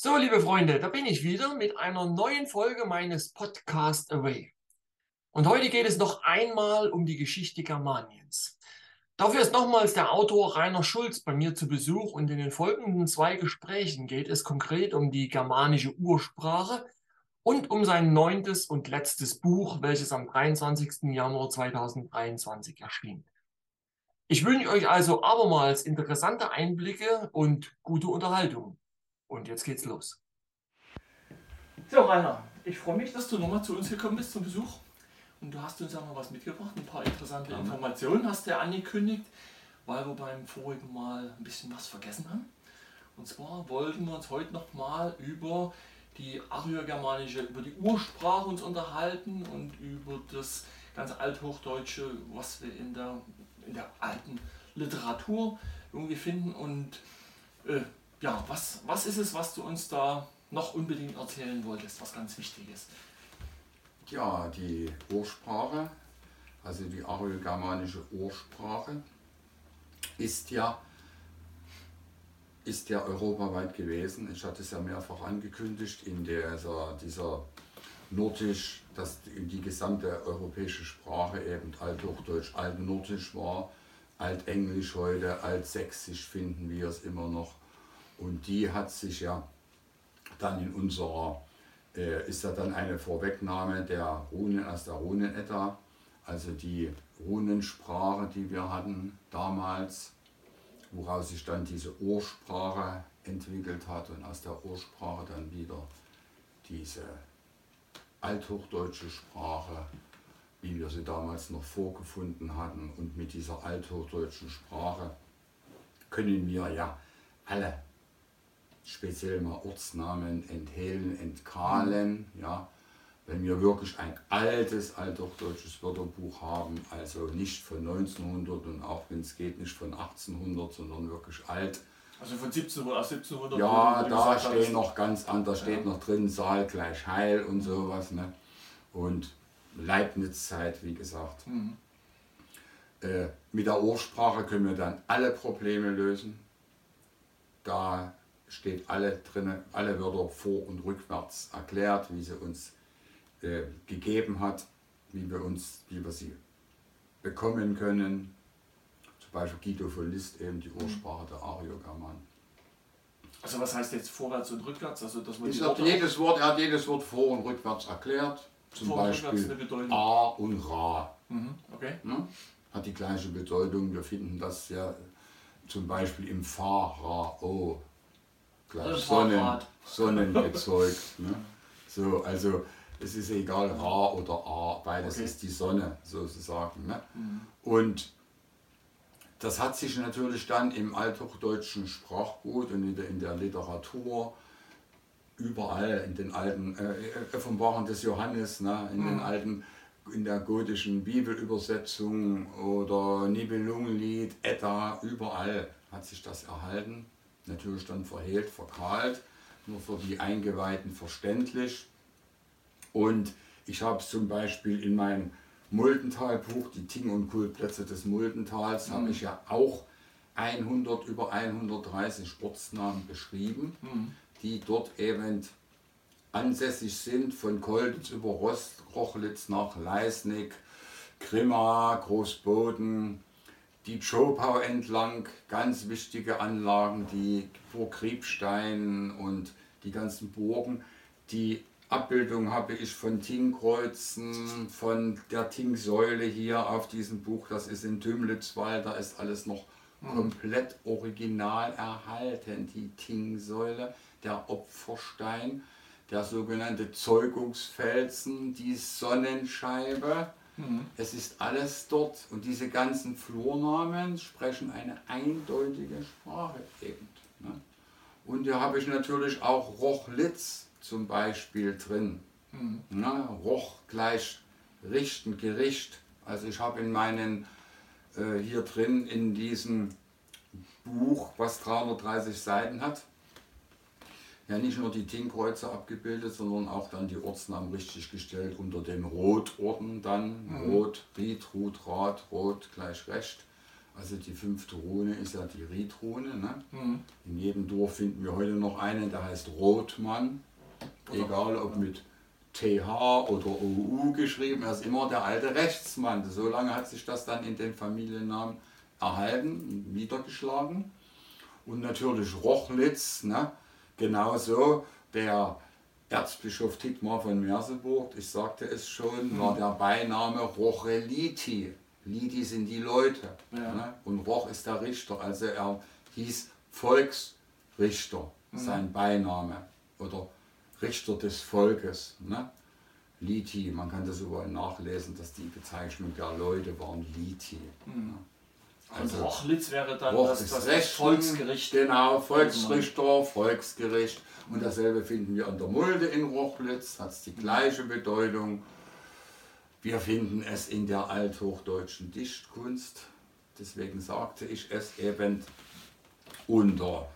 So, liebe Freunde, da bin ich wieder mit einer neuen Folge meines Podcast Away. Und heute geht es noch einmal um die Geschichte Germaniens. Dafür ist nochmals der Autor Rainer Schulz bei mir zu Besuch und in den folgenden zwei Gesprächen geht es konkret um die germanische Ursprache und um sein neuntes und letztes Buch, welches am 23. Januar 2023 erschien. Ich wünsche euch also abermals interessante Einblicke und gute Unterhaltung. Und jetzt geht's los. So, Rainer, ich freue mich, dass du nochmal zu uns gekommen bist zum Besuch. Und du hast uns ja mal was mitgebracht, ein paar interessante ja. Informationen hast du ja angekündigt, weil wir beim vorigen Mal ein bisschen was vergessen haben. Und zwar wollten wir uns heute nochmal über die ariogermanische, über die Ursprache uns unterhalten und über das ganz althochdeutsche, was wir in der, in der alten Literatur irgendwie finden. Und äh, ja, was, was ist es, was du uns da noch unbedingt erzählen wolltest, was ganz wichtig ist? Ja, die Ursprache, also die ariogermanische Ursprache, ist ja ist ja europaweit gewesen. Ich hatte es ja mehrfach angekündigt, in also dieser Nordisch, dass die gesamte europäische Sprache eben Althochdeutsch, Altnordisch war, Altenglisch heute, Altsächsisch finden wir es immer noch. Und die hat sich ja dann in unserer, äh, ist ja dann eine Vorwegnahme der Runen aus der Runenetta, also die Runensprache, die wir hatten damals woraus sich dann diese Ursprache entwickelt hat und aus der Ursprache dann wieder diese althochdeutsche Sprache, wie wir sie damals noch vorgefunden hatten. Und mit dieser althochdeutschen Sprache können wir ja alle, speziell mal Ortsnamen enthehlen, entkahlen, ja, wenn wir wirklich ein altes althochdeutsches Wörterbuch haben, also nicht von 1900 und auch wenn es geht nicht von 1800, sondern wirklich alt. Also von 1700 aus 1700? Ja, da stehen noch ganz anders, steht ja. noch drin Saal gleich Heil und sowas. Ne? Und Leibniz-Zeit, wie gesagt. Mhm. Äh, mit der Ursprache können wir dann alle Probleme lösen. Da steht alle drin, alle Wörter vor- und rückwärts erklärt, wie sie uns äh, gegeben hat, wie wir, uns, wie wir sie bekommen können. Zum Beispiel Guido von List, eben die Ursprache der Ariogermanen. Also was heißt jetzt vorwärts und rückwärts? Also dass man hat jedes Wort, er hat jedes Wort vor und rückwärts erklärt. Zum vor Beispiel A und Ra. Mhm, okay. Ne? Hat die gleiche Bedeutung. Wir finden das ja zum Beispiel im Fa, Ra, O. Gleich also Sonnen, Sonnengezeugt. ne? So, also es ist egal, Ra oder A, beides okay. ist die Sonne sozusagen. Ne? Mhm. Und das hat sich natürlich dann im althochdeutschen Sprachgut und in der, in der Literatur überall in den alten äh, Offenbarungen des Johannes, ne, in mhm. den alten, in der gotischen Bibelübersetzung oder Nibelungenlied, Edda, überall hat sich das erhalten. Natürlich dann verhehlt, verkahlt, nur für die Eingeweihten verständlich. Und ich habe zum Beispiel in meinem Muldentalbuch, die Ting- und Kultplätze des Muldentals, mhm. habe ich ja auch 100 über 130 Ortsnamen beschrieben, mhm. die dort eben ansässig sind, von Kolditz über Rost, Rochlitz nach Leisnig, Grimma, Großboden, die Tschopau entlang, ganz wichtige Anlagen, die Burg Kriebstein und die ganzen Burgen, die Abbildung habe ich von Tingkreuzen, von der Tingsäule hier auf diesem Buch. Das ist in Tümlitzwald, da ist alles noch mhm. komplett original erhalten. Die Tingsäule, der Opferstein, der sogenannte Zeugungsfelsen, die Sonnenscheibe. Mhm. Es ist alles dort und diese ganzen Flurnamen sprechen eine eindeutige Sprache eben. Ne? Und hier habe ich natürlich auch Rochlitz zum Beispiel drin. Mhm. Na, Roch gleich richten, Gericht. Also ich habe in meinen, äh, hier drin in diesem Buch, was 330 Seiten hat, ja nicht nur die Tingkreuze abgebildet, sondern auch dann die Ortsnamen richtig gestellt unter den Rotorden dann. Mhm. Rot, Ried, Rut, Rat, Rot gleich Recht. Also die fünfte Rune ist ja die Riedrune. Ne? Mhm. In jedem Dorf finden wir heute noch einen, der heißt Rotmann. Egal ob mit TH oder OU geschrieben, er ist immer der alte Rechtsmann. So lange hat sich das dann in den Familiennamen erhalten, niedergeschlagen. Und natürlich Rochlitz, ne? Genauso der Erzbischof Dietmar von Merseburg, ich sagte es schon, mhm. war der Beiname Rocheliti. Lidi sind die Leute ja. ne? und Roch ist der Richter. Also er hieß Volksrichter, mhm. sein Beiname. Oder Richter des Volkes. Ne? Liti, man kann das überall nachlesen, dass die Bezeichnung der Leute waren Liti. Mhm. Ne? Also, und Rochlitz wäre dann Roch das, das Rechten, Volksgericht. Genau, Volksrichter, Volksgericht. Und dasselbe finden wir an der Mulde in Rochlitz, hat die gleiche Bedeutung. Wir finden es in der althochdeutschen Dichtkunst, deswegen sagte ich es eben unter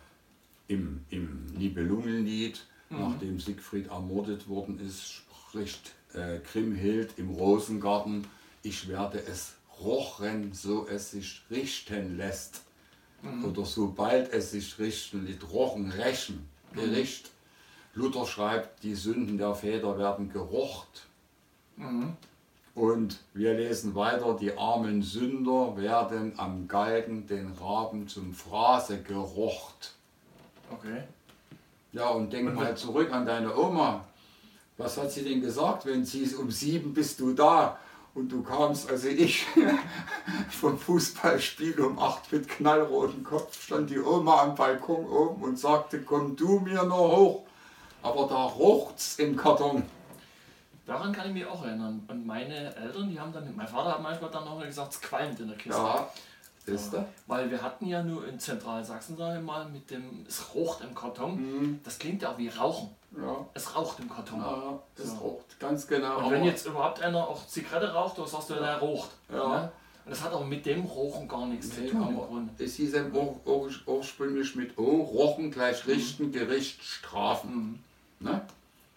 im, im Nibelungenlied, mhm. nachdem Siegfried ermordet worden ist, spricht äh, Kriemhild im Rosengarten, ich werde es rochen, so es sich richten lässt. Mhm. Oder sobald es sich richten lässt, rochen, rächen, mhm. Gericht. Mhm. Luther schreibt, die Sünden der Väter werden gerocht. Mhm. Und wir lesen weiter, die armen Sünder werden am Galgen den Raben zum Fraße gerocht. Okay. Ja, und denk und mal zurück an deine Oma. Was hat sie denn gesagt, wenn sie ist, um sieben bist du da und du kamst, also ich vom Fußballspiel um acht mit knallrotem Kopf, stand die Oma am Balkon oben und sagte, komm du mir noch hoch. Aber da rocht's im Karton. Daran kann ich mich auch erinnern. Und meine Eltern, die haben dann, mein Vater hat manchmal dann auch gesagt, es qualmt in der Kiste. Ja, ist ja, Weil wir hatten ja nur in Zentralsachsen, sage ich mal, mit dem, es raucht im Karton. Mhm. Das klingt ja auch wie Rauchen. Ja. Es raucht im Karton. Ja, es so. raucht, ganz genau. Und wenn jetzt überhaupt einer auch Zigarette raucht, dann sagst du, der raucht. Ja. Ne? Und das hat auch mit dem Rochen gar nichts nee, zu tun. Es hieß eben ursprünglich mit O, Rochen gleich richten, mhm. Gericht, strafen. Mhm. Ne?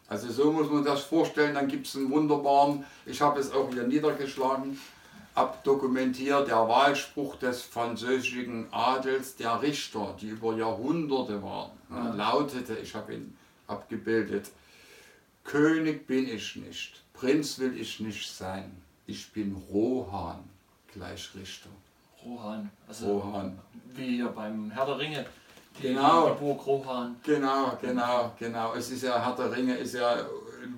Also so muss man das vorstellen, dann gibt es einen wunderbaren, ich habe es auch hier niedergeschlagen, abdokumentiert, der Wahlspruch des französischen Adels, der Richter, die über Jahrhunderte waren, ja. lautete, ich habe ihn abgebildet, König bin ich nicht, Prinz will ich nicht sein, ich bin Rohan, gleich Richter. Rohan, also Rohan. wie hier beim Herr der Ringe genau. die Burg Rohan. Genau, genau, genau. Es ist ja, Herr der Ringe ist ja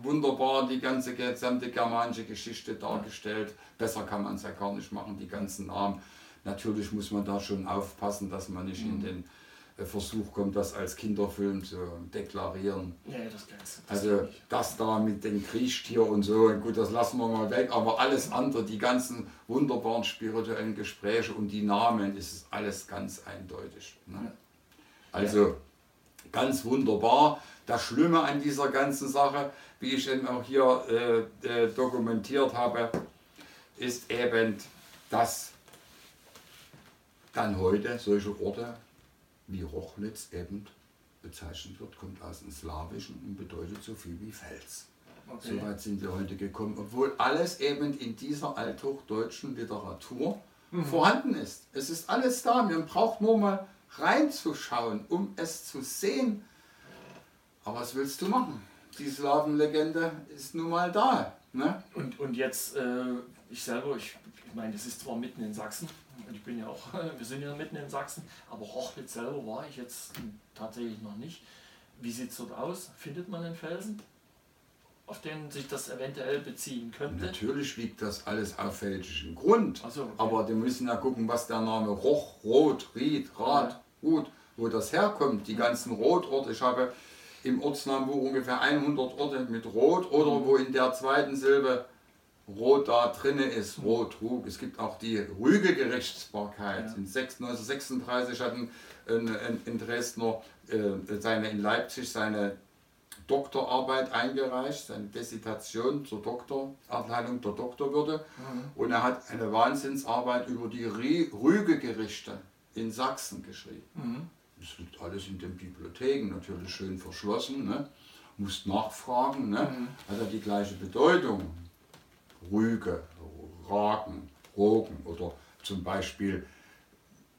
wunderbar die ganze gesamte germanische Geschichte dargestellt. Besser kann man es ja gar nicht machen, die ganzen Namen. Natürlich muss man da schon aufpassen, dass man nicht mhm. in den äh, Versuch kommt, das als Kinderfilm zu deklarieren. Ja, das das Also das da mit dem Kriechtier und so, gut, das lassen wir mal weg, aber alles andere, die ganzen wunderbaren spirituellen Gespräche und die Namen, ist alles ganz eindeutig. Ne? Ja. Also ganz wunderbar. Das Schlimme an dieser ganzen Sache, wie ich eben auch hier äh, äh, dokumentiert habe, ist eben, dass dann heute solche Orte wie Rochlitz eben bezeichnet wird, kommt aus dem Slawischen und bedeutet so viel wie Fels. Okay. So weit sind wir heute gekommen, obwohl alles eben in dieser althochdeutschen Literatur mhm. vorhanden ist. Es ist alles da, man braucht nur mal reinzuschauen, um es zu sehen. Aber was willst du machen? Die Slavenlegende ist nun mal da. Ne? Und, und jetzt, äh, ich selber, ich, ich meine, das ist zwar mitten in Sachsen, ich bin ja auch, wir sind ja mitten in Sachsen, aber Rochlitz selber war ich jetzt tatsächlich noch nicht. Wie sieht es dort aus? Findet man den Felsen? auf den sich das eventuell beziehen könnte? Natürlich liegt das alles auf fälschigem Grund. So, okay. Aber wir müssen ja gucken, was der Name Roch, Rot, Ried, Rad. Gut, wo das herkommt. Die ganzen Rotorte. Ich habe im Ortsnamenbuch ungefähr 100 Orte mit Rot oder mhm. wo in der zweiten Silbe Rot da drinne ist, Rot, Rug. Es gibt auch die Rügegerichtsbarkeit. Ja. In 1936 hatten ein, ein, ein Dresdner äh, seine, in Leipzig seine Doktorarbeit eingereicht, seine Dissertation zur Doktorabteilung der Doktorwürde. Mhm. Und er hat eine Wahnsinnsarbeit über die Rügegerichte in Sachsen geschrieben. Mhm. Das liegt alles in den Bibliotheken, natürlich schön verschlossen. Ne? Musst nachfragen, ne? Mhm. hat er die gleiche Bedeutung. Rüge, Ragen, Rogen oder zum Beispiel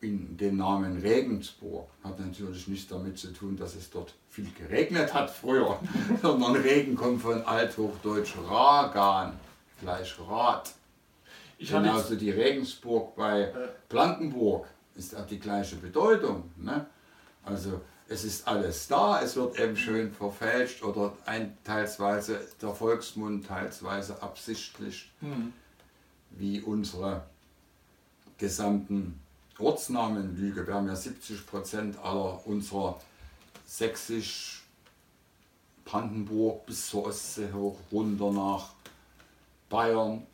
in den Namen Regensburg hat natürlich nichts damit zu tun, dass es dort viel geregnet hat früher, sondern Regen kommt von althochdeutsch Ragan, gleich Rad. Ich Genauso die Regensburg bei Blankenburg ist auch die gleiche Bedeutung. Ne? Also es ist alles da, es wird eben schön verfälscht oder ein, teilsweise der Volksmund, teilsweise absichtlich, mhm. wie unsere gesamten Ortsnamen lüge. Wir haben ja 70 Prozent aller unserer Sächsisch, Brandenburg bis zur Ostsee hoch, runter nach Bayern,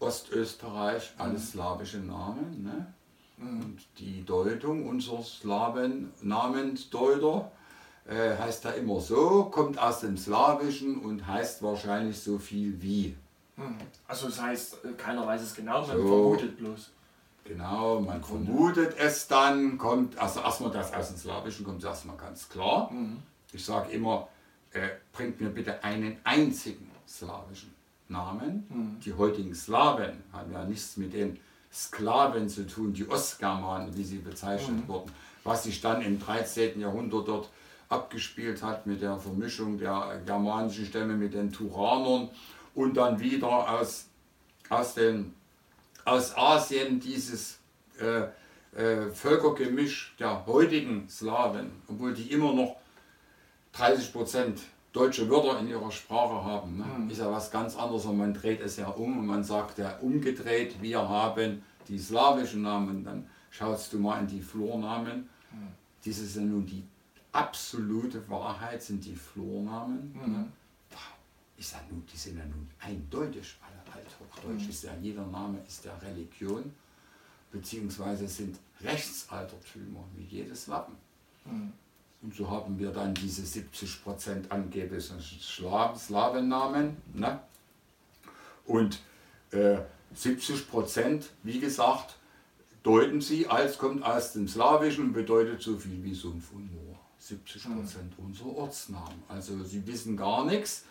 Ostösterreich, alles slawische Namen. Ne? Und die Deutung unseres Slaven, Namensdeuter äh, heißt da immer so, kommt aus dem Slawischen und heißt wahrscheinlich so viel wie. Hm. Also das heißt, äh, keiner weiß es genau, man so, vermutet bloß. Genau, man vermutet es dann, kommt, also erstmal das aus dem Slawischen kommt erstmal ganz klar. Mhm. Ich sage immer, äh, bringt mir bitte einen einzigen slawischen Namen. Mhm. Die heutigen Slawen haben ja nichts mit den Sklaven zu tun, die Ostgermanen, wie sie bezeichnet mhm. wurden, was sich dann im 13. Jahrhundert dort abgespielt hat mit der Vermischung der germanischen Stämme mit den Turanern und dann wieder aus, aus, den, aus Asien dieses äh, äh, Völkergemisch der heutigen Slawen, obwohl die immer noch 30 Prozent deutsche Wörter in ihrer Sprache haben, ne? mhm. ist ja was ganz anderes und man dreht es ja um und man sagt ja umgedreht, wir haben die slawischen Namen, dann schaust du mal in die Flurnamen. Mhm. Dies ist ja nun die absolute Wahrheit, sind die Flurnamen. Mhm. Ne? Ist ja nun, die sind ja nun eindeutig alle althochdeutsch. Mhm. Ist ja, jeder Name ist der Religion, beziehungsweise sind Rechtsaltertümer wie jedes Wappen. Mhm. Und so haben wir dann diese 70% angeblichen Slawennamen. Ne? Und äh, 70%, wie gesagt, deuten sie als kommt aus dem Slawischen und bedeutet so viel wie Sumpf und Moor. 70% mhm. unserer Ortsnamen. Also sie wissen gar nichts,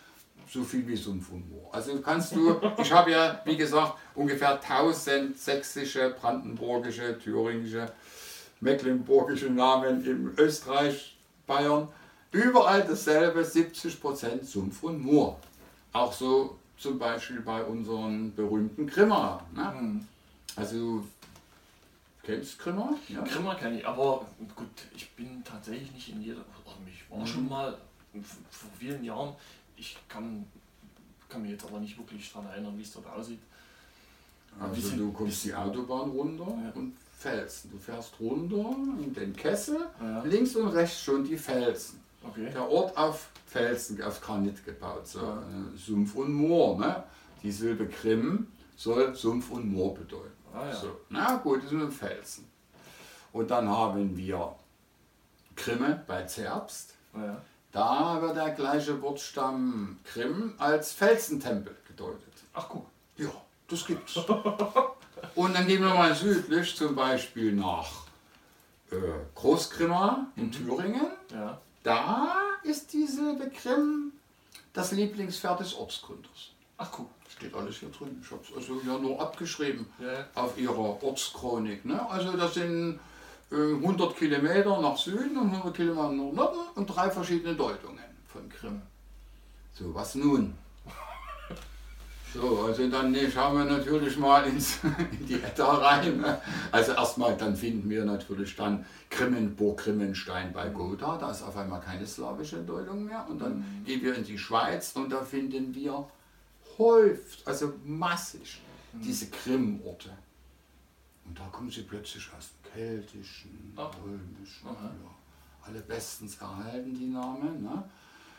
so viel wie Sumpf und Moor. Also kannst du, ich habe ja, wie gesagt, ungefähr 1000 sächsische, brandenburgische, thüringische, mecklenburgische Namen im Österreich Bayern, überall dasselbe, 70% Sumpf und Moor. Auch so zum Beispiel bei unseren berühmten Grimmer. Ne? Mhm. Also kennst du Grimmer? Ja? Grimmer kenne ich, aber gut, ich bin tatsächlich nicht in jeder, also ich war mhm. schon mal vor vielen Jahren, ich kann, kann mich jetzt aber nicht wirklich daran erinnern, wie es dort aussieht. Also bisschen, du kommst die Autobahn runter ja. und Felsen. Du fährst runter in den Kessel, ja. links und rechts schon die Felsen. Okay. Der Ort auf Felsen, auf Granit gebaut, so ja. Äh, Sumpf und Moor. Ne? Die Silbe Krim soll Sumpf und Moor bedeuten. Ah, ja. so. Na gut, das sind Felsen. Und dann haben wir Krimme bei Zerbst. Ja. Da wird der gleiche Wortstamm Krim als Felsentempel gedeutet. Ach guck. Ja, das gibt's. Und dann gehen wir mal südlich, zum Beispiel nach äh, Großgrimma in mhm. Thüringen. Ja. Da ist diese Begrimm das Lieblingspferd des Ortsgründers. Ach guck. Steht alles hier drin. Ich habe es also ja nur abgeschrieben ja. auf ihrer Ortschronik. Ne? Also das sind äh, 100 Kilometer nach Süden und 100 Kilometer nach Norden und drei verschiedene Deutungen von Krim. So, was nun? So, also dann nee, schauen wir natürlich mal ins, in die Edda rein. Ne? Also erstmal, dann finden wir natürlich dann Grimmenburg, Grimmenstein bei Gotha. Da ist auf einmal keine slawische Deutung mehr. Und dann mhm. gehen wir in die Schweiz und da finden wir häufig, also massig, mhm. diese Grimmorte. Und da kommen sie plötzlich aus dem Keltischen. Römischen. Ja. Alle bestens erhalten, die Namen. Ne?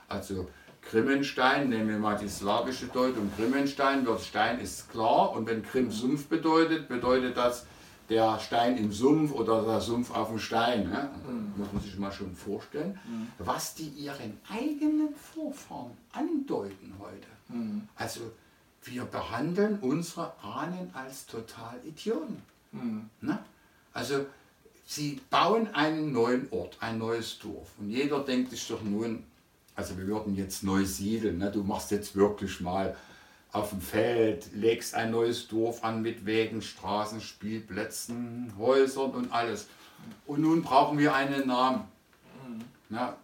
Also Grimmenstein, nehmen wir mal die slawische Deutung, Grimmenstein wird Stein ist klar und wenn Grimm Sumpf bedeutet, bedeutet das der Stein im Sumpf oder der Sumpf auf dem Stein. Ne? Mhm. Muss man sich mal schon vorstellen, mhm. was die ihren eigenen Vorfahren andeuten heute. Mhm. Also wir behandeln unsere Ahnen als total Idioten. Mhm. Ne? Also sie bauen einen neuen Ort, ein neues Dorf und jeder denkt sich doch nun, also wir würden jetzt neu siedeln. Ne? Du machst jetzt wirklich mal auf dem Feld, legst ein neues Dorf an mit Wegen, Straßen, Spielplätzen, Häusern und alles. Und nun brauchen wir einen Namen. Mhm. Ja,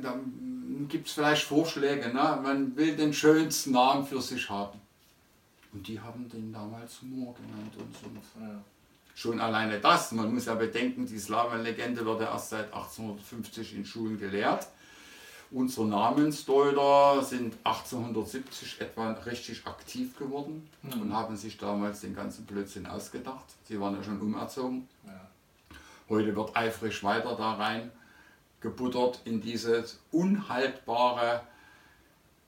dann gibt es vielleicht Vorschläge. Ne? Man will den schönsten Namen für sich haben. Und die haben den damals Moor genannt und Sumpf. Ja. Schon alleine das, man muss ja bedenken, die Slawenlegende wird ja erst seit 1850 in Schulen gelehrt. Unsere Namensdeuter sind 1870 etwa richtig aktiv geworden mhm. und haben sich damals den ganzen Blödsinn ausgedacht. Sie waren ja schon umerzogen. Ja. Heute wird eifrig weiter da rein gebuttert in dieses unhaltbare,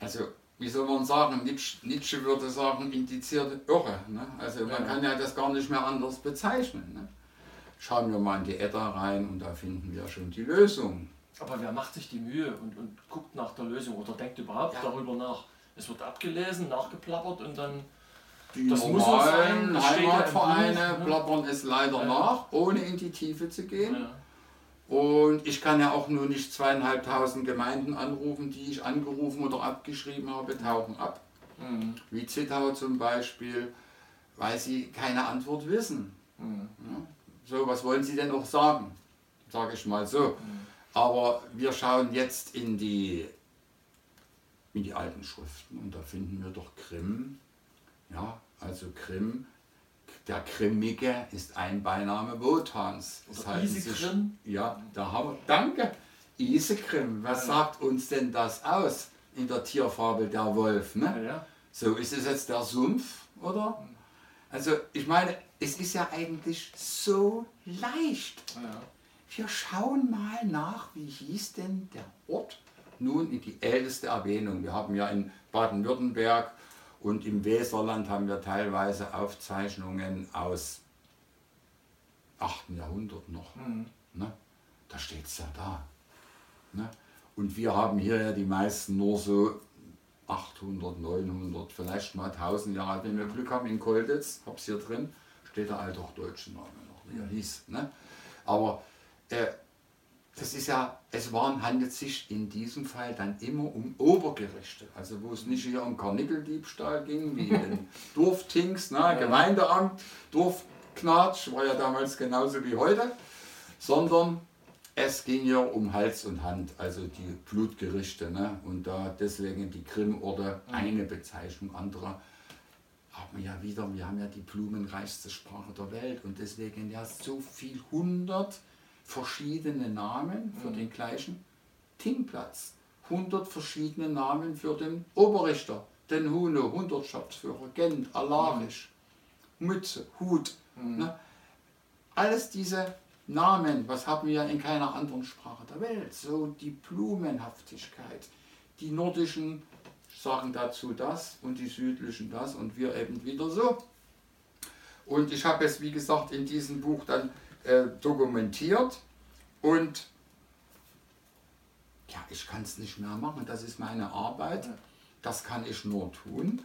also wie soll man sagen, Nietzsche, würde sagen, indizierte Irre. Ne? Also man ja. kann ja das gar nicht mehr anders bezeichnen. Ne? Schauen wir mal in die Edda rein und da finden wir schon die Lösung. Aber wer macht sich die Mühe und, und guckt nach der Lösung oder denkt überhaupt ja. darüber nach? Es wird abgelesen, nachgeplappert und dann. Die das normalen muss sein, Heimatvereine ja ne? plappern es leider ja. nach, ohne in die Tiefe zu gehen. Und ich kann ja auch nur nicht zweieinhalbtausend Gemeinden anrufen, die ich angerufen oder abgeschrieben habe, tauchen ab. Mhm. Wie Zittau zum Beispiel, weil sie keine Antwort wissen. Mhm. So, was wollen sie denn noch sagen? Sage ich mal so. Mhm. Aber wir schauen jetzt in die, in die alten Schriften und da finden wir doch Grimm. Ja, also Grimm, der Grimmige ist ein Beiname Wotans. Das heißt, Isegrim? Ja, da haben wir, danke. Isegrim, was ja. sagt uns denn das aus in der Tierfabel der Wolf? Ne? Ja, ja. So, ist es jetzt der Sumpf, oder? Also, ich meine, es ist ja eigentlich so leicht. Ja. Wir schauen mal nach, wie hieß denn der Ort nun in die älteste Erwähnung. Wir haben ja in Baden-Württemberg und im Weserland haben wir teilweise Aufzeichnungen aus 8. Jahrhundert noch. Mhm. Ne? Da steht es ja da. Ne? Und wir haben hier ja die meisten nur so 800, 900, vielleicht mal 1000 Jahre alt. Wenn wir Glück haben in Kolditz, hab's hier drin, steht der althochdeutsche Name noch, wie er hieß. Ne? Aber äh, das ist ja, es waren, handelt sich in diesem Fall dann immer um Obergerichte. Also wo es nicht hier um Karnickeldiebstahl ging, wie in den Dorftings, ne, ja. Gemeindeamt, Dorfknatsch, war ja damals genauso wie heute, sondern es ging ja um Hals und Hand, also die Blutgerichte. Ne? Und da deswegen die Grimmorte eine Bezeichnung anderer haben wir ja wieder, wir haben ja die blumenreichste Sprache der Welt und deswegen ja so viel hundert verschiedene Namen für den gleichen Tingplatz. 100 verschiedene Namen für den Oberrichter, den Huno, Hundertschaftsführer, Gent, Alarisch, Mütze, Hut. Mhm. Ne? Alles diese Namen, was haben wir in keiner anderen Sprache der Welt? So die Blumenhaftigkeit. Die nordischen sagen dazu das und die südlichen das und wir eben wieder so. Und ich habe es, wie gesagt, in diesem Buch dann äh, dokumentiert und ja, ich kann es nicht mehr machen, das ist meine Arbeit, das kann ich nur tun.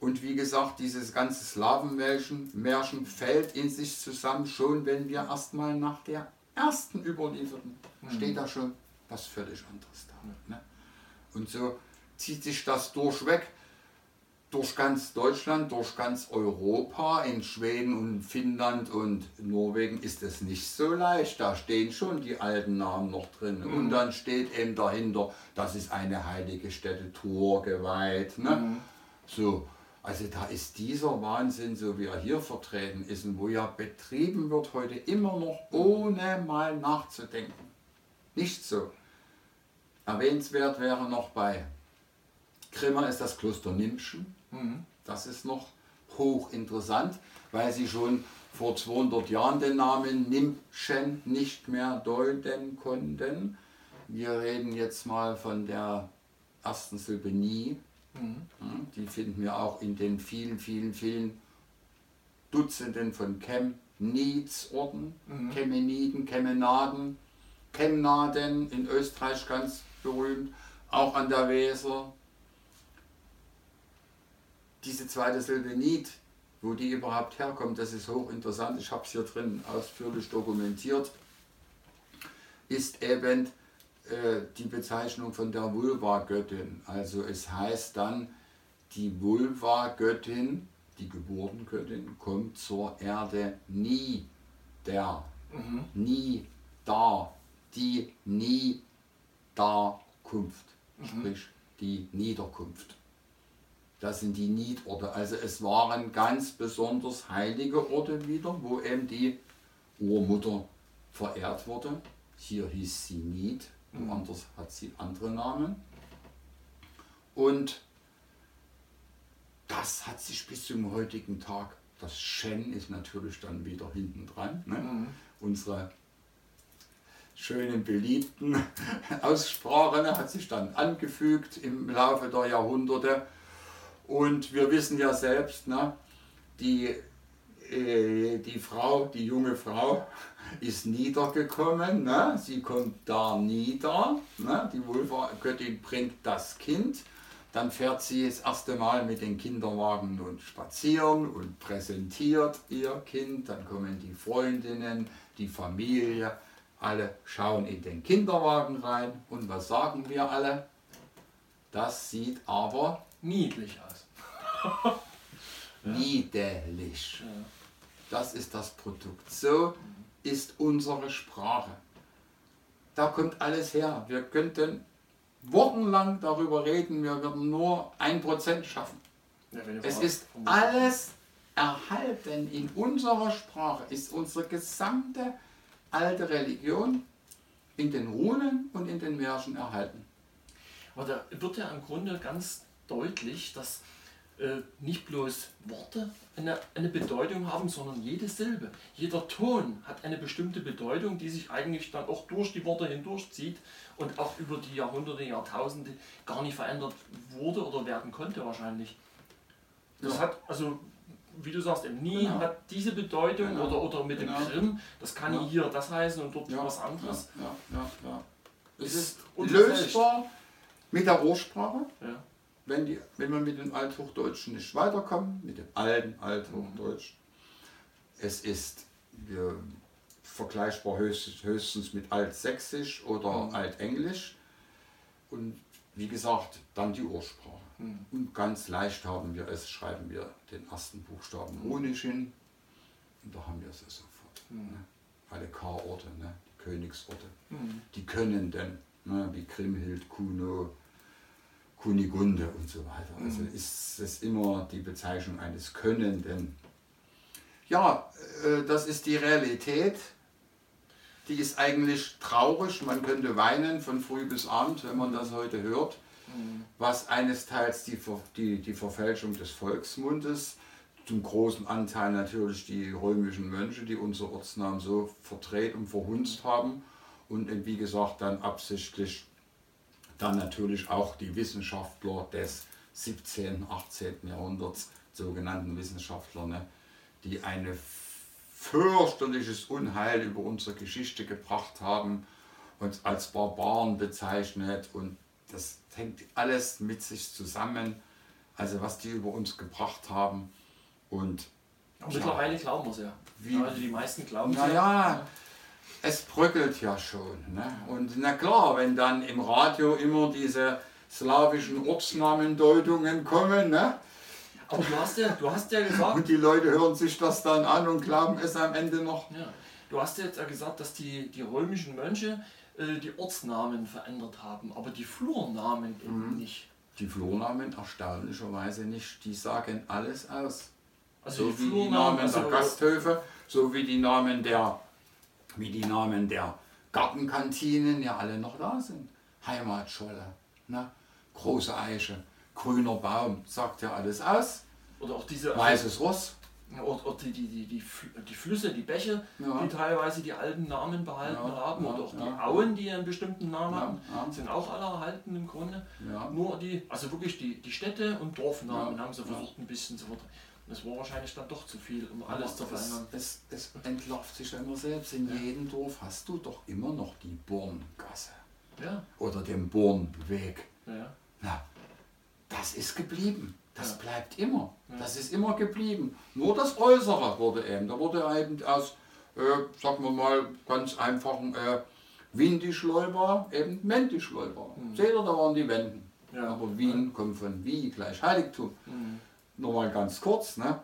Und wie gesagt, dieses ganze Slawenmärchen Märchen fällt in sich zusammen, schon wenn wir erstmal nach der ersten Überlieferten, mhm. steht da schon was völlig anderes da. Ne? Und so zieht sich das durchweg durch ganz Deutschland, durch ganz Europa, in Schweden und Finnland und Norwegen ist es nicht so leicht. Da stehen schon die alten Namen noch drin. Mhm. Und dann steht eben dahinter, das ist eine heilige Stätte, Tor geweiht. Ne? Mhm. So, also da ist dieser Wahnsinn, so wie er hier vertreten ist und wo ja betrieben wird heute immer noch, ohne mal nachzudenken. Nicht so. Erwähnenswert wäre noch bei Grimmer ist das Kloster Nimschen. Mhm. Das ist noch hochinteressant, weil sie schon vor 200 Jahren den Namen Nimschen nicht mehr deuten konnten. Wir reden jetzt mal von der ersten Silbe Nie. Mhm. Die finden wir auch in den vielen, vielen, vielen Dutzenden von Chemnitz-Orten, mhm. Chemeniden, Chemenaden, Chemnaden in Österreich ganz berühmt, auch an der Weser, diese zweite Silbe Niet, wo die überhaupt herkommt, das ist hochinteressant. Ich habe es hier drin ausführlich dokumentiert. Ist eben äh, die Bezeichnung von der Vulva-Göttin. Also es heißt dann, die Vulva-Göttin, die Geburtengöttin, kommt zur Erde nie der, mhm. nie da, die Niederkunft, mhm. sprich die Niederkunft. Das sind die Niedorte. Also es waren ganz besonders heilige Orte wieder, wo eben die Urmutter verehrt wurde. Hier hieß sie Nied, mhm. woanders hat sie andere Namen. Und das hat sich bis zum heutigen Tag, das Shen ist natürlich dann wieder hinten dran, ne? Mhm. unsere schönen, beliebten Aussprachen hat sich dann angefügt im Laufe der Jahrhunderte. Und wir wissen ja selbst, ne, die, äh, die Frau, die junge Frau, ist niedergekommen. Ne? Sie kommt da nieder. Ne? Die Wohlfahrtgöttin bringt das Kind. Dann fährt sie das erste Mal mit den Kinderwagen und spazieren und präsentiert ihr Kind. Dann kommen die Freundinnen, die Familie. Alle schauen in den Kinderwagen rein. Und was sagen wir alle? Das sieht aber niedlich aus. Niederlich. Das ist das Produkt. So ist unsere Sprache. Da kommt alles her. Wir könnten wochenlang darüber reden, wir würden nur ein Prozent schaffen. Ja, es ist alles erhalten in unserer Sprache, ist unsere gesamte alte Religion in den Runen und in den Märchen erhalten. Aber da wird ja im Grunde ganz deutlich, dass nicht bloß Worte eine, eine Bedeutung haben, sondern jede Silbe. Jeder Ton hat eine bestimmte Bedeutung, die sich eigentlich dann auch durch die Worte hindurchzieht und auch über die Jahrhunderte, Jahrtausende gar nicht verändert wurde oder werden konnte wahrscheinlich. Das ja. hat, also wie du sagst, im Nie genau. hat diese Bedeutung genau. oder, oder mit genau. dem Grimm, das kann ja. hier das heißen und dort ja. was anderes. Ja, ja, ja, Es ist lösbar mit der Ursprache. Ja wenn, die, wenn man mit dem Althochdeutschen nicht weiterkommt, mit dem alten Althochdeutsch. Es ist äh, vergleichbar höchstens, höchstens mit Altsächsisch oder mhm. Altenglisch. Und wie gesagt, dann die Ursprache. Mhm. Und ganz leicht haben wir es, schreiben wir den ersten Buchstaben runisch hin. Und da haben wir es sofort. Mhm. Ne? Alle K-Orte, ne? die Königsorte, mhm. die können denn, ne? wie Kriemhild, Kuno, Kunigunde und so weiter. Also mhm. ist es immer die Bezeichnung eines Könnenden. Ja, äh, das ist die Realität. Die ist eigentlich traurig. Man könnte weinen von früh bis abend, wenn man das heute hört. Mhm. Was eines Teils die, die, die Verfälschung des Volksmundes, zum großen Anteil natürlich die römischen Mönche, die unsere Ortsnamen so verdreht und verhunzt haben und wie gesagt dann absichtlich dann natürlich auch die Wissenschaftler des 17., 18. Jahrhunderts, sogenannten Wissenschaftler, ne, die ein fürchterliches Unheil über unsere Geschichte gebracht haben, uns als Barbaren bezeichnet und das hängt alles mit sich zusammen, also was die über uns gebracht haben und mittlerweile glauben wir es ja. Wie, also die meisten glauben es ja. ja es bröckelt ja schon. Ne? Und na klar, wenn dann im Radio immer diese slawischen Ortsnamendeutungen kommen, ne? Aber du hast ja, du hast ja gesagt. Und die Leute hören sich das dann an und glauben es am Ende noch. Ja. Du hast ja jetzt ja gesagt, dass die, die römischen Mönche äh, die Ortsnamen verändert haben, aber die Flurnamen eben mhm. nicht. Die Flurnamen erstaunlicherweise nicht. Die sagen alles aus. Also so wie die Namen also der Gasthöfe, so wie die Namen der wie die Namen der Gartenkantinen ja alle noch da sind. Heimatscholle, ne? große Eiche, grüner Baum, sagt ja alles aus. Oder auch diese. Weißes Ross. Oder, oder die, die, die, die, die Flüsse, die Bäche, ja. die teilweise die alten Namen behalten ja, haben. Oder auch ja, die Auen, die einen bestimmten Namen haben, sind auch alle erhalten im Grunde. Nur die, also wirklich die, die Städte und Dorfnamen haben sie versucht ein bisschen zu verdrängen. Das war wahrscheinlich dann doch zu viel, um alles Aber zu verändern. Es, es, es entlarvt sich ja immer selbst. In ja. jedem Dorf hast du doch immer noch die Borngasse. Ja. Oder den Bornweg. Ja. Na, das ist geblieben. Das ja. bleibt immer. Das ist immer geblieben. Nur das Äußere wurde eben. Da wurde eben aus, äh, sagen wir mal, ganz einfachen äh, Windischleuber eben Mentischleuber. Mhm. Seht ihr, da waren die Wenden. Ja. Aber Wien kommt von wie gleich Heiligtum. Mhm nur mal ganz kurz, ne?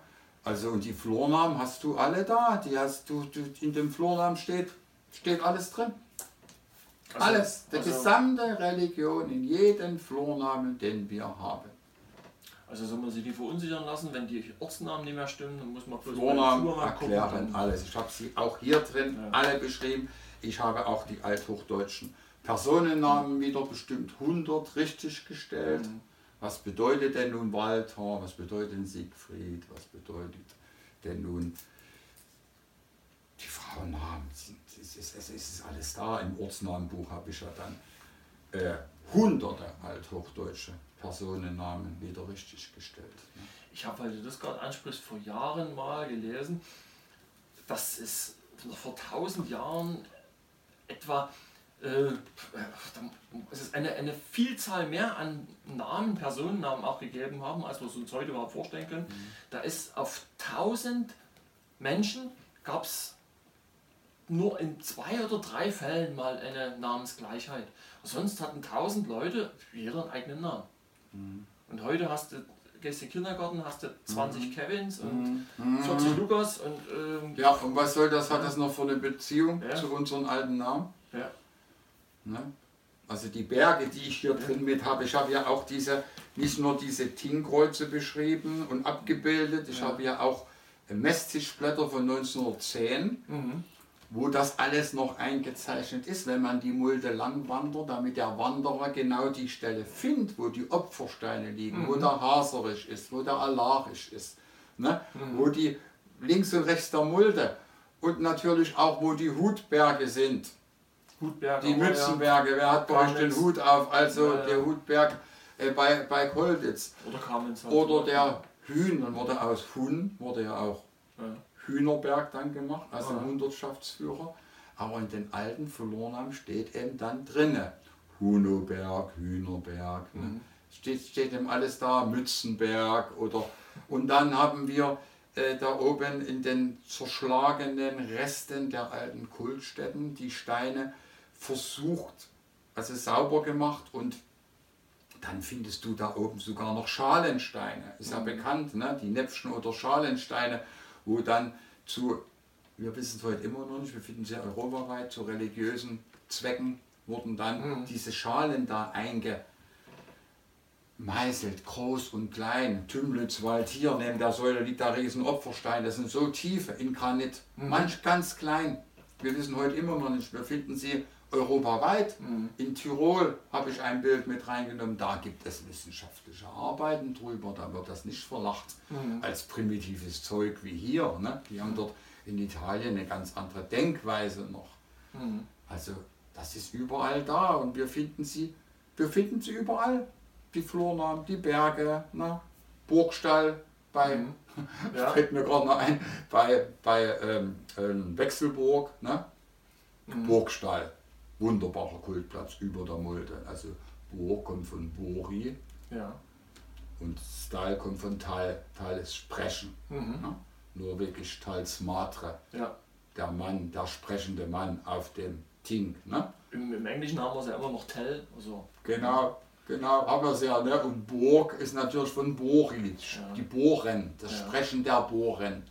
Also und die Flurnamen hast du alle da. Die hast du, du in dem Flurnamen steht Steht alles drin. Also, alles, die also, gesamte Religion in jedem Flurnamen, den wir haben. Also soll man sich die verunsichern lassen, wenn die Ortsnamen nicht mehr stimmen, dann muss man bloß Flurnamen erklären, gucken, alles. Ich habe sie auch hier drin ja. alle beschrieben. Ich habe auch die althochdeutschen Personennamen wieder bestimmt 100 richtig gestellt. Mhm. Was bedeutet denn nun Walter? Was bedeutet denn Siegfried? Was bedeutet denn nun die Frauennamen? Es ist, es ist alles da. Im Ortsnamenbuch habe ich ja dann äh, hunderte althochdeutsche Personennamen wieder richtig gestellt. Ne? Ich habe, weil du das gerade ansprichst, vor Jahren mal gelesen, dass es vor tausend Jahren etwa äh, es ist eine, eine Vielzahl mehr an Namen, Personennamen auch gegeben haben, als wir es uns heute überhaupt vorstellen können. Mhm. Da ist auf 1000 Menschen gab es nur in zwei oder drei Fällen mal eine Namensgleichheit. Sonst hatten 1000 Leute jeder einen eigenen Namen. Mhm. Und heute hast du, gehst du in den Kindergarten, hast du 20 mhm. Kevins und mhm. 40 Lukas. Und, ähm, ja, und was soll das, hat das noch für eine Beziehung ja. zu unseren alten Namen? Ja. Ne? Also die Berge, die ich hier drin mit habe, ich habe ja auch diese, nicht nur diese Tingkreuze beschrieben und abgebildet, ich ja. habe ja auch Messtischblätter von 1910, mhm. wo das alles noch eingezeichnet ist, wenn man die Mulde lang wandert, damit der Wanderer genau die Stelle findet, wo die Opfersteine liegen, mhm. wo der Haserisch ist, wo der Alarisch ist, ne? Mhm. wo die links und rechts der Mulde und natürlich auch, wo die Hutberge sind. Hutberg. Die Mützenberge, wer hat bei euch den Hut auf? Also ja, ja. der Hutberg äh, bei, bei Kolditz. Oder Kamenz. Oder der Hühn, dann wurde aus Huhn, wurde ja auch. Hühnerberg dann gemacht, also ja. Hundertschaftsführer. Aber in den alten Verlorennamen steht eben dann drinne. Hunoberg, Hühnerberg. Ne? Mhm. Steht, steht eben alles da, Mützenberg oder. Und dann haben wir äh, da oben in den zerschlagenen Resten der alten Kultstätten die Steine versucht, also sauber gemacht und dann findest du da oben sogar noch Schalensteine. Ist ja mhm. bekannt, ne? die Näpfchen oder Schalensteine, wo dann zu, wir wissen es heute immer noch nicht, wir finden sie europaweit, zu religiösen Zwecken wurden dann mhm. diese Schalen da einge, meißelt, groß und klein. Tümlitzwald hier neben der Säule liegt der riesen Opferstein. Das sind so tiefe in Granit. Mhm. Manch ganz klein. Wir wissen heute immer noch nicht. Wir finden sie europaweit. Mhm. In Tirol habe ich ein Bild mit reingenommen, da gibt es wissenschaftliche Arbeiten drüber, da wird das nicht verlacht mhm. als primitives Zeug wie hier. Ne? Die haben dort in Italien eine ganz andere Denkweise noch. Mhm. Also das ist überall da und wir finden sie, wir finden sie überall. Die Flurnamen, die Berge, ne? Burgstall bei, mhm. ja. fällt mir gerade noch ein, bei, bei ähm, ähm, Wechselburg, ne? Mhm. Burgstall wunderbarer Kultplatz über der Mulde. Also Burg kommt von Bori ja. und Style kommt von Tal, Tal ist Sprechen. Mhm. Ne? Nur wirklich Tals Matre. Ja. Der Mann, der sprechende Mann auf dem Ting. Ne? Im, Im, Englischen haben wir es ja immer noch Tell. Also. Genau, genau, haben wir es ja. Ne? Und Burg ist natürlich von Bori, ja. die Bohren, das. Sprechen der Bohren.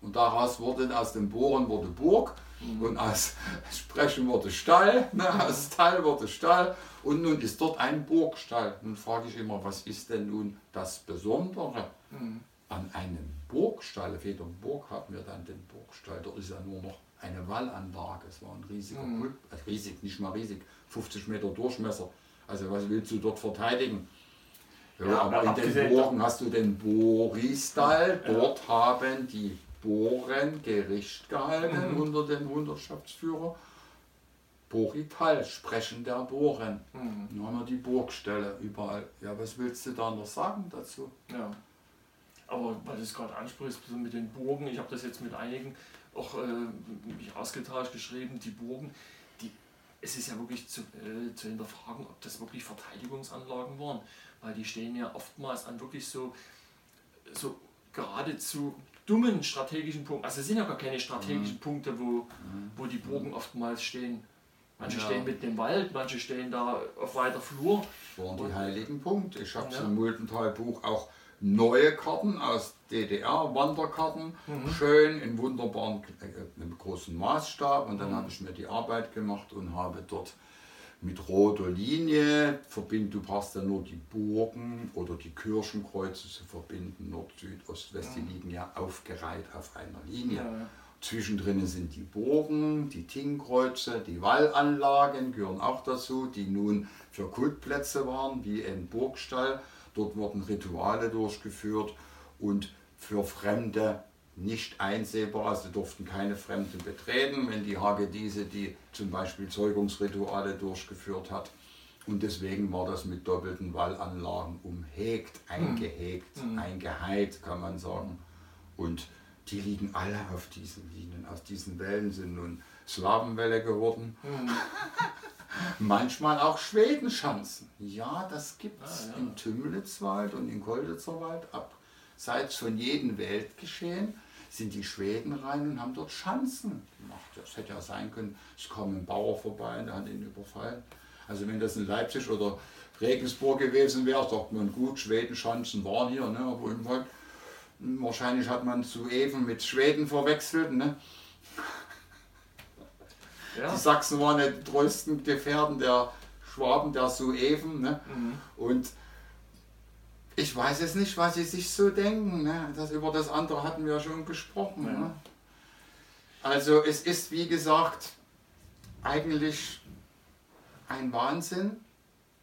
Und daraus wurde aus dem Bohren wurde Burg. Und aus Sprechen wurde Stall, ne, aus Stall wurde Stall. Und nun ist dort ein Burgstall. Nun frage ich immer, was ist denn nun das Besondere mhm. an einem Burgstall? Auf jeder Burg haben wir dann den Burgstall. Dort ist ja nur noch eine Wallanlage. Es war ein riesiger mhm. Kult, also riesig, nicht mal riesig, 50 Meter Durchmesser. Also was willst du dort verteidigen? Ja, ja, aber in den Burgen hast du den Boristall. Dort ja. haben die Bohren Gericht gehalten mhm. unter den Hundertschaftsführer. Borital, Sprechen der Bohren. Mhm. Dann haben wir die Burgstelle überall. Ja, was willst du da noch sagen dazu? Ja. Aber weil du es gerade ansprichst, mit den Burgen, ich habe das jetzt mit einigen auch äh, mich ausgetauscht, geschrieben, die Burgen, die, es ist ja wirklich zu, äh, zu hinterfragen, ob das wirklich Verteidigungsanlagen waren, weil die stehen ja oftmals an wirklich so, so geradezu dummen strategischen Punkten. Also es sind ja gar keine strategischen mhm. Punkte, wo, mhm. wo die Burgen oftmals stehen. Manche ja. stehen mitten im Wald, manche stehen da auf weiter Flur. Waren die heiligen Punkte. Ich habe ja. im Muldental-Buch auch neue Karten aus DDR, Wanderkarten, mhm. schön in wunderbaren, äh, großen Maßstab. Und dann mhm. habe ich mir die Arbeit gemacht und habe dort mit roter Linie verbinden. Du brauchst dann nur die Burgen oder die Kirchenkreuze zu verbinden, Nord, Süd, Ost, West. Ja. Die liegen ja aufgereiht auf einer Linie. Ja. Zwischendrin sind die Burgen, die Tingkreuze, die Wallanlagen gehören auch dazu, die nun für Kultplätze waren, wie ein Burgstall. Dort wurden Rituale durchgeführt und für Fremde nicht einsehbar, also durften keine Fremden betreten, wenn die Hagedise, die zum Beispiel Zeugungsrituale durchgeführt hat. Und deswegen war das mit doppelten Wallanlagen umhegt, eingehegt, mhm. eingeheilt, kann man sagen. Und die liegen alle auf diesen Linien. Aus diesen Wellen sind nun Slawenwelle geworden. Mhm. Manchmal auch Schwedenschanzen. Ja, das gibt es ah, ja. im Tümmelitzwald und in Kolditzerwald. Abseits von jedem Weltgeschehen sind die Schweden rein und haben dort Schanzen gemacht. Das hätte ja sein können, es kam ein Bauer vorbei und der hat ihn überfallen. Also wenn das in Leipzig oder Regensburg gewesen wäre, sagt man gut, Schwedenschanzen waren hier, ne? aber irgendwann, wahrscheinlich hat man zu Even mit Schweden verwechselt. Ne? Ja. Die Sachsen waren ja die treuesten Gefährten der Schwaben, der Sueven. Ne? Mhm. Und ich weiß es nicht, was sie sich so denken. Ne? Das, über das andere hatten wir ja schon gesprochen. Ja. Ne? Also es ist, wie gesagt, eigentlich ein Wahnsinn,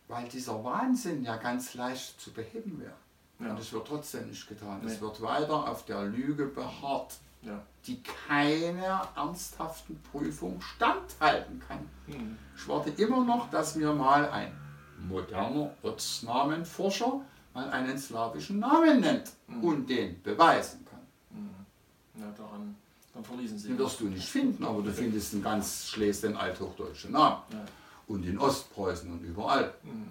weil dieser Wahnsinn ja ganz leicht zu beheben wäre. Ja. Und es wird trotzdem nicht getan. Nee. Es wird weiter auf der Lüge beharrt ja. die keiner ernsthaften Prüfung standhalten kann. Mhm. Ich warte immer noch, dass mir mal ein moderner Ortsnamenforscher mal einen slawischen Namen nennt mhm. und den beweisen kann. Mhm. Ja, daran, dann verließen Sie. Den wirst du nicht finden, aber du findest einen ganz schlesischen althochdeutschen Namen. Ja. Und in Ostpreußen und überall. Mhm.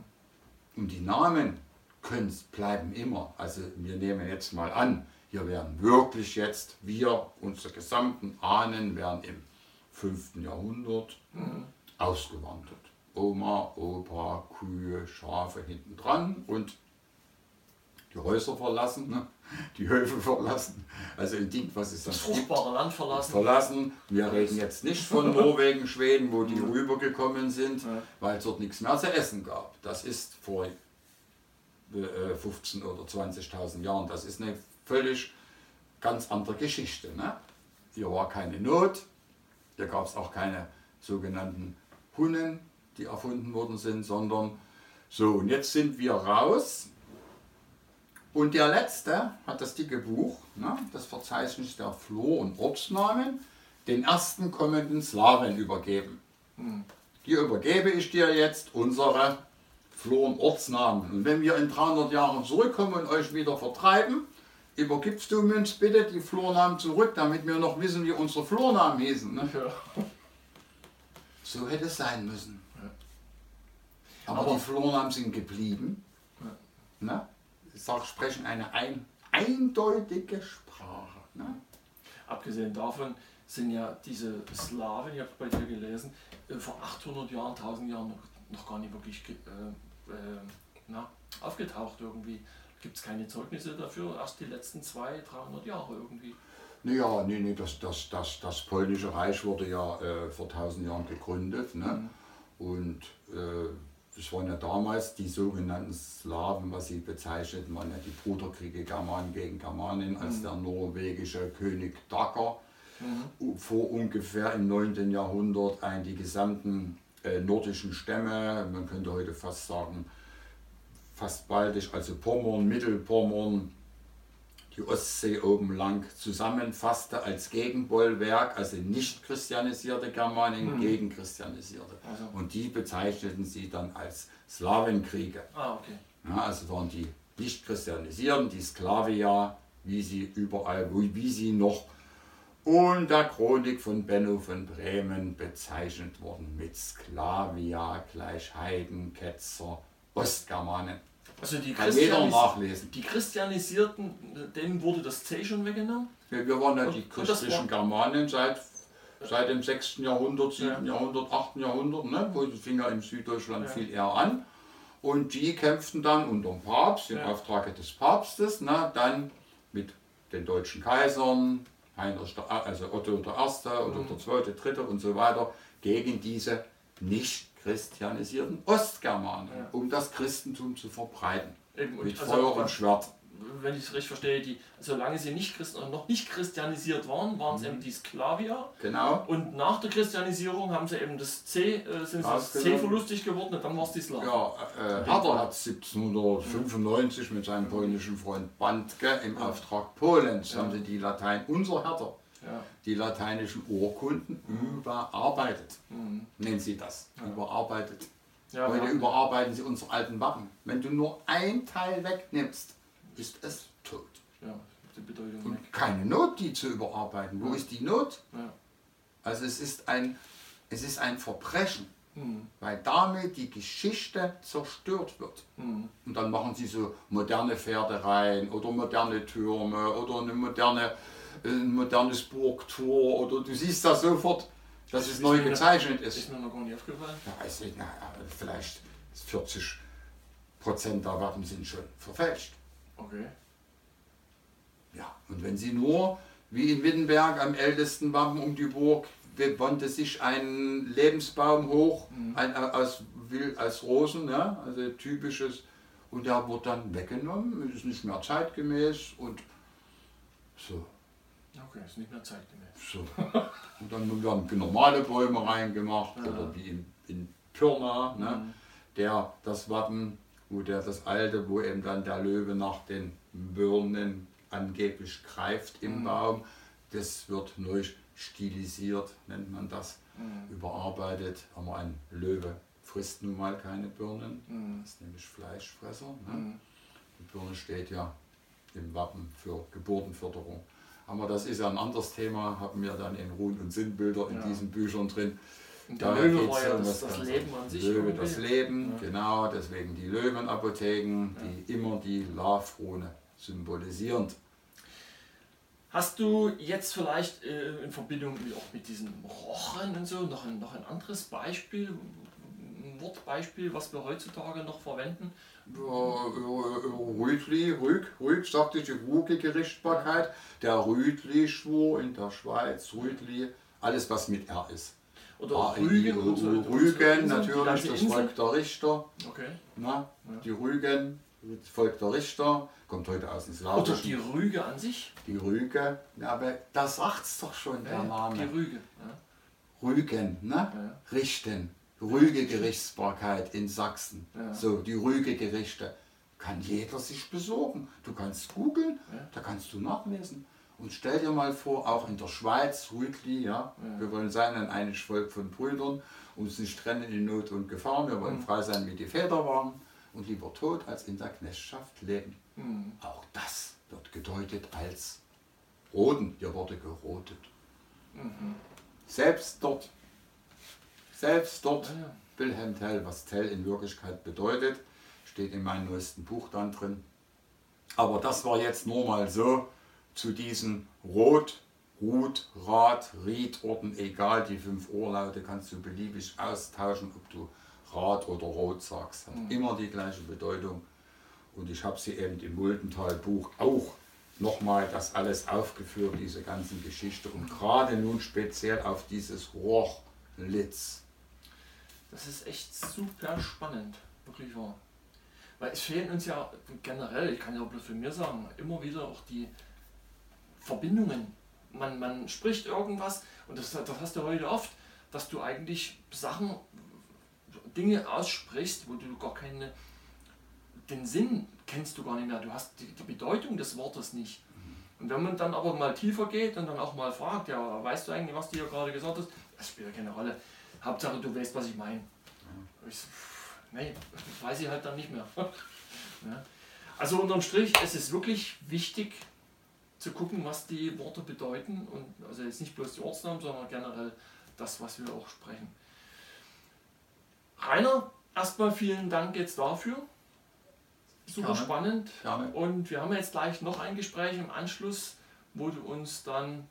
Und die Namen können, bleiben immer. Also wir nehmen jetzt mal an, hier werden wirklich jetzt, wir, unsere gesamten Ahnen, werden im 5. Jahrhundert mhm. ausgewandert. Oma, Opa, Kühe, Schafe hinten dran und die Häuser verlassen, ne? Die Höfe verlassen, also in Ding, was es das fruchtbare Land verlassen. Verlassen. Wir reden jetzt nicht von Norwegen, Schweden, wo die rübergekommen sind, ja. weil es dort nichts mehr zu essen gab. Das ist vor 15 äh, oder 20.000 Jahren. Das ist eine völlig ganz andere Geschichte. Ne? Hier war keine Not, hier gab es auch keine sogenannten Hunnen, die erfunden worden sind, sondern so, und jetzt sind wir raus. Und der letzte hat das dicke Buch, ne, das Verzeichnis der Flur- und Ortsnamen, den ersten kommenden Slawen übergeben. Hm. Hier übergebe ich dir jetzt unsere Flur- und Ortsnamen. Und wenn wir in 300 Jahren zurückkommen und euch wieder vertreiben, übergibst du uns bitte die Flurnamen zurück, damit wir noch wissen, wie unsere Flurnamen hießen. Ne? Ja. So hätte es sein müssen. Ja. Aber, Aber, die Flurnamen sind geblieben. Ja. Ne? Ich sage, sprechen eine ein, eindeutige Sprache. Ne? Abgesehen davon sind ja diese Slawen, ich habe bei dir gelesen, äh, vor 800 Jahren, 1000 Jahren noch, noch gar nicht wirklich äh, äh, na, aufgetaucht irgendwie. Gibt es keine Zeugnisse dafür, erst die letzten 200, 300 Jahre irgendwie? Naja, nee, nee, das, das, das, das polnische Reich wurde ja äh, vor 1000 Jahren gegründet. Ne? Mhm. Und äh, das waren ja damals die sogenannten Slawen, was sie bezeichneten, waren ja die Bruderkriege Germanen gegen Germanen, als mhm. der norwegische König Dagger mhm. vor ungefähr im 9. Jahrhundert ein die gesamten äh, nordischen Stämme, man könnte heute fast sagen, fast baldisch, also Pommern, Mittelpommern, die Ostsee oben lang zusammenfasste als Gegenbollwerk, also nicht christianisierte Germanen mhm. gegen christianisierte. Also. Und die bezeichneten sie dann als Slawenkriege. Ah, okay. Ja, also waren die nicht christianisierten, die Sklavia, wie sie überall, wie sie noch unter Chronik von Benno von Bremen bezeichnet wurden mit Sklavia gleich Heiden, Ketzer, Ostgermanen. Also die, Christianis nachlesen. die Christianisierten, denen wurde das C schon weggenommen? Ja, wir waren ja und, die christlichen Germanen seit, seit dem 6. Jahrhundert, 7. Ja. Jahrhundert, 8. Jahrhundert, ne? wo fing ja in Süddeutschland ja. viel eher an. Und die kämpften dann unter dem Papst, im ja. Auftrag des Papstes, ne, dann mit den deutschen Kaisern, Heinrich, also Otto der Erste, Otto mhm. der Zweite, Dritte und so weiter, gegen diese nicht christianisierten Ostgermanen, ja. um das Christentum zu verbreiten. Eben, mit also, Feuer und Schwert wenn ich es richtig verstehe, die, solange sie nicht Christen, noch nicht christianisiert waren, waren es mhm. eben die Sklavier. Genau. Und nach der Christianisierung haben sie eben das C, äh, sind das C verlustig geworden und dann war es die Slawen. Ja, äh, Herder hat 1795 mhm. mit seinem polnischen Freund Bandke im Auftrag Polens, haben sie die Latein, unser Herder. Die lateinischen Urkunden überarbeitet. Mhm. Nennen sie das, ja. überarbeitet. Ja, Heute überarbeiten sie unsere alten Wappen. Wenn du nur ein Teil wegnimmst, ist es tot. Ja, Und weg. keine Not, die zu überarbeiten. Wo ja. ist die Not? Ja. Also es ist ein, es ist ein Verbrechen, mhm. weil damit die Geschichte zerstört wird. Mhm. Und dann machen sie so moderne Pferdereien oder moderne Türme oder eine moderne, ein modernes Burgtor oder du siehst das sofort, dass es neu gezeichnet ist. Ist mir noch gar nicht aufgefallen. Ja, weiß ich, na, vielleicht 40 Prozent der Wappen sind schon verfälscht. Okay. Ja, und wenn Sie nur, wie in Wittenberg am ältesten Wappen um die Burg, wandte sich ein Lebensbaum hoch, mhm. ein, aus, als Rosen, ja, also typisches, und der wurde dann weggenommen, ist nicht mehr zeitgemäß und so. Okay, ist nicht mehr zeitgemäß. So. Und dann werden normale Bäume reingemacht, ja. oder wie in, in Pirna, ne, mhm. der das Wappen wo der das alte, wo eben dann der Löwe nach den Birnen angeblich greift im mhm. Baum, das wird neu stilisiert, nennt man das, mhm. überarbeitet. Aber ein Löwe frisst nun mal keine Birnen, mhm. das ist nämlich Fleischfresser. Ne? Mhm. Die Birne steht ja im Wappen für Geburtenförderung. Aber das ist ja ein anderes Thema, haben wir dann in Ruhen- und Sinnbilder in ja. diesen Büchern drin. Der da Löwe war ja das, das Leben an sich. Löwe, das Leben, ja. genau, deswegen die Löwenapotheken, die immer die Love-Rune symbolisieren. Hast du jetzt vielleicht äh, in Verbindung auch mit diesen Rochen und so noch ein, noch ein anderes Beispiel, ein Wortbeispiel, was wir heutzutage noch verwenden? Rütli, Rüg, Rüg sagte ich, die Ruge-Gerichtbarkeit, der Rütli-Schwur in der Schweiz, Rütli, alles was mit R ist. Oder ah, Rügen. Und so, Rügen natürlich, das Volk der Richter. Okay. Na. Die Rügen, das Volk der Richter, kommt heute aus dem Slawischen. Oder die Rüge an sich? Die Rüge, ja, aber da sagt es doch schon, der Name. Die Rüge. Rügen, ne? Richten. Rüge-Gerichtsbarkeit in Sachsen. So, die Rüge-Gerichte. Kann jeder sich besorgen. Du kannst googeln, da kannst du nachlesen. Und stell dir mal vor, auch in der Schweiz, Rütli, ja, ja. wir wollen sein ein einiges Volk von Brüdern, uns nicht trennen in Not und Gefahr, wir wollen mhm. frei sein, wie die Väter waren und lieber tot als in der Knechtschaft leben. Mhm. Auch das wird gedeutet als Roten, hier wurde gerotet. Mhm. Selbst dort, selbst dort, ja, ja. Wilhelm Tell, was Tell in Wirklichkeit bedeutet, steht in meinem neuesten Buch dann drin. Aber das war jetzt nur mal so, zu diesen Rot, Rut, Rat, Riedorden, egal, die fünf Ohrlaute kannst du beliebig austauschen, ob du Rat oder Rot sagst. Hat mhm. immer die gleiche Bedeutung. Und ich habe sie eben im Muldental-Buch auch nochmal das alles aufgeführt, diese ganzen Geschichte. Und gerade nun speziell auf dieses Rochlitz. Das ist echt super spannend, wirklich wahr. Weil es fehlen uns ja generell, ich kann ja bloß für mir sagen, immer wieder auch die, Verbindungen. Man, man spricht irgendwas und das, das hast du heute oft, dass du eigentlich Sachen, Dinge aussprichst, wo du gar keine, den Sinn kennst du gar nicht mehr. Du hast die, die Bedeutung des Wortes nicht. Und wenn man dann aber mal tiefer geht und dann auch mal fragt, ja, weißt du eigentlich, was du hier gerade gesagt hast? Das spielt ja keine Rolle. Hauptsache, du weißt, was ich meine. Ich, nee, weiß ich halt dann nicht mehr. Also unterm Strich, es ist wirklich wichtig, zu gucken, was die Worte bedeuten. Und also jetzt nicht bloß die Ortsnamen, sondern generell das, was wir auch sprechen. Rainer, erstmal vielen Dank jetzt dafür. Super Gerne. spannend. Gerne. Und wir haben jetzt gleich noch ein Gespräch im Anschluss, wo du uns dann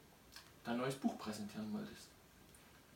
dein neues Buch präsentieren wolltest.